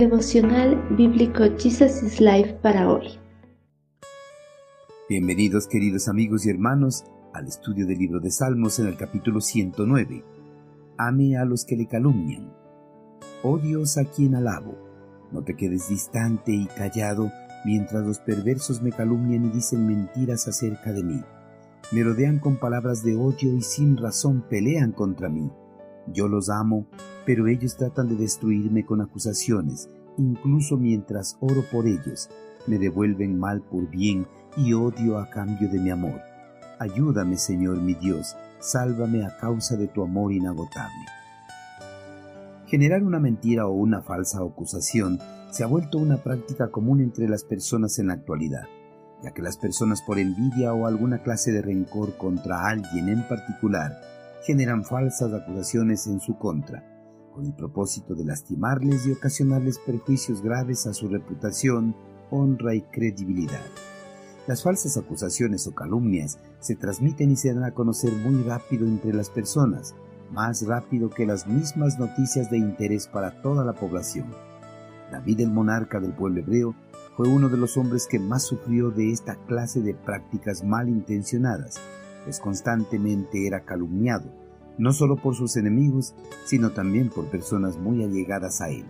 Devocional Bíblico Jesus is Life para hoy. Bienvenidos queridos amigos y hermanos al estudio del libro de Salmos en el capítulo 109. Ame a los que le calumnian. Oh Dios a quien alabo. No te quedes distante y callado mientras los perversos me calumnian y dicen mentiras acerca de mí. Me rodean con palabras de odio y sin razón pelean contra mí. Yo los amo, pero ellos tratan de destruirme con acusaciones, incluso mientras oro por ellos. Me devuelven mal por bien y odio a cambio de mi amor. Ayúdame, Señor mi Dios, sálvame a causa de tu amor inagotable. Generar una mentira o una falsa acusación se ha vuelto una práctica común entre las personas en la actualidad, ya que las personas por envidia o alguna clase de rencor contra alguien en particular generan falsas acusaciones en su contra, con el propósito de lastimarles y ocasionarles perjuicios graves a su reputación, honra y credibilidad. Las falsas acusaciones o calumnias se transmiten y se dan a conocer muy rápido entre las personas, más rápido que las mismas noticias de interés para toda la población. David el monarca del pueblo hebreo fue uno de los hombres que más sufrió de esta clase de prácticas malintencionadas, pues constantemente era calumniado, no solo por sus enemigos, sino también por personas muy allegadas a él.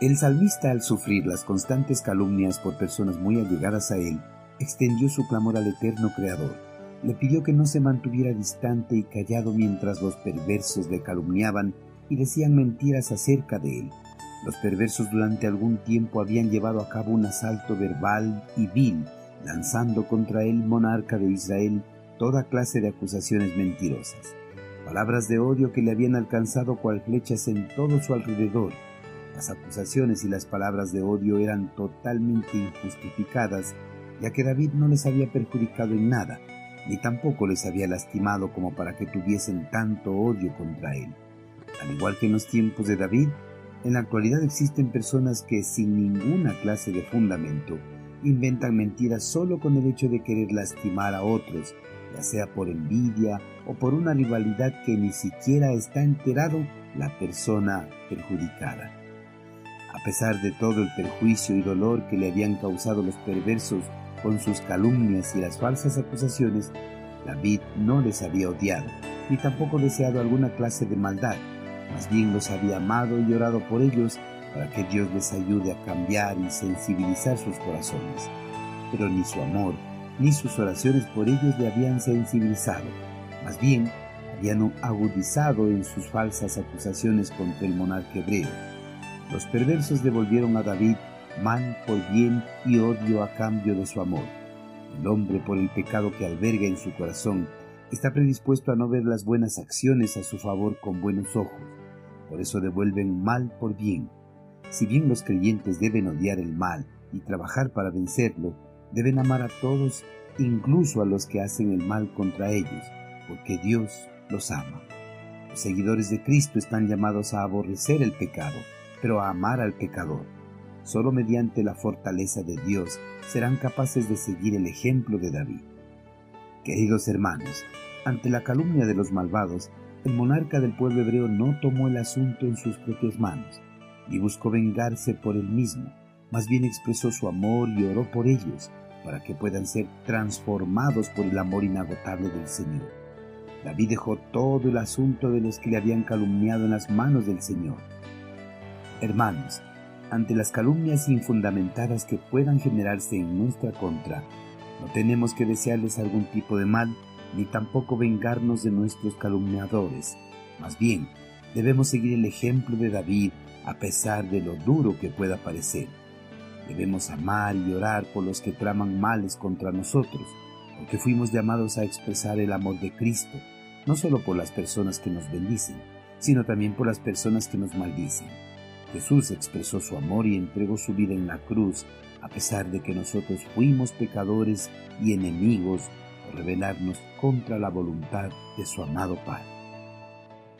El salmista al sufrir las constantes calumnias por personas muy allegadas a él, extendió su clamor al eterno Creador. Le pidió que no se mantuviera distante y callado mientras los perversos le calumniaban y decían mentiras acerca de él. Los perversos durante algún tiempo habían llevado a cabo un asalto verbal y vil, lanzando contra el monarca de Israel toda clase de acusaciones mentirosas, palabras de odio que le habían alcanzado cual flechas en todo su alrededor. Las acusaciones y las palabras de odio eran totalmente injustificadas, ya que David no les había perjudicado en nada, ni tampoco les había lastimado como para que tuviesen tanto odio contra él. Al igual que en los tiempos de David, en la actualidad existen personas que sin ninguna clase de fundamento inventan mentiras solo con el hecho de querer lastimar a otros, ya sea por envidia o por una rivalidad que ni siquiera está enterado la persona perjudicada. A pesar de todo el perjuicio y dolor que le habían causado los perversos con sus calumnias y las falsas acusaciones, David no les había odiado, ni tampoco deseado alguna clase de maldad, más bien los había amado y orado por ellos para que Dios les ayude a cambiar y sensibilizar sus corazones. Pero ni su amor ni sus oraciones por ellos le habían sensibilizado, más bien habían agudizado en sus falsas acusaciones contra el monarca hebreo. Los perversos devolvieron a David mal por bien y odio a cambio de su amor. El hombre por el pecado que alberga en su corazón está predispuesto a no ver las buenas acciones a su favor con buenos ojos por eso devuelven mal por bien. Si bien los creyentes deben odiar el mal y trabajar para vencerlo, deben amar a todos, incluso a los que hacen el mal contra ellos, porque Dios los ama. Los seguidores de Cristo están llamados a aborrecer el pecado, pero a amar al pecador. Solo mediante la fortaleza de Dios serán capaces de seguir el ejemplo de David. Queridos hermanos, ante la calumnia de los malvados, el monarca del pueblo hebreo no tomó el asunto en sus propias manos, ni buscó vengarse por él mismo, más bien expresó su amor y oró por ellos, para que puedan ser transformados por el amor inagotable del Señor. David dejó todo el asunto de los que le habían calumniado en las manos del Señor. Hermanos, ante las calumnias infundamentadas que puedan generarse en nuestra contra, no tenemos que desearles algún tipo de mal, ni tampoco vengarnos de nuestros calumniadores. Más bien, debemos seguir el ejemplo de David a pesar de lo duro que pueda parecer. Debemos amar y orar por los que traman males contra nosotros, porque fuimos llamados a expresar el amor de Cristo, no solo por las personas que nos bendicen, sino también por las personas que nos maldicen. Jesús expresó su amor y entregó su vida en la cruz, a pesar de que nosotros fuimos pecadores y enemigos rebelarnos contra la voluntad de su amado Padre.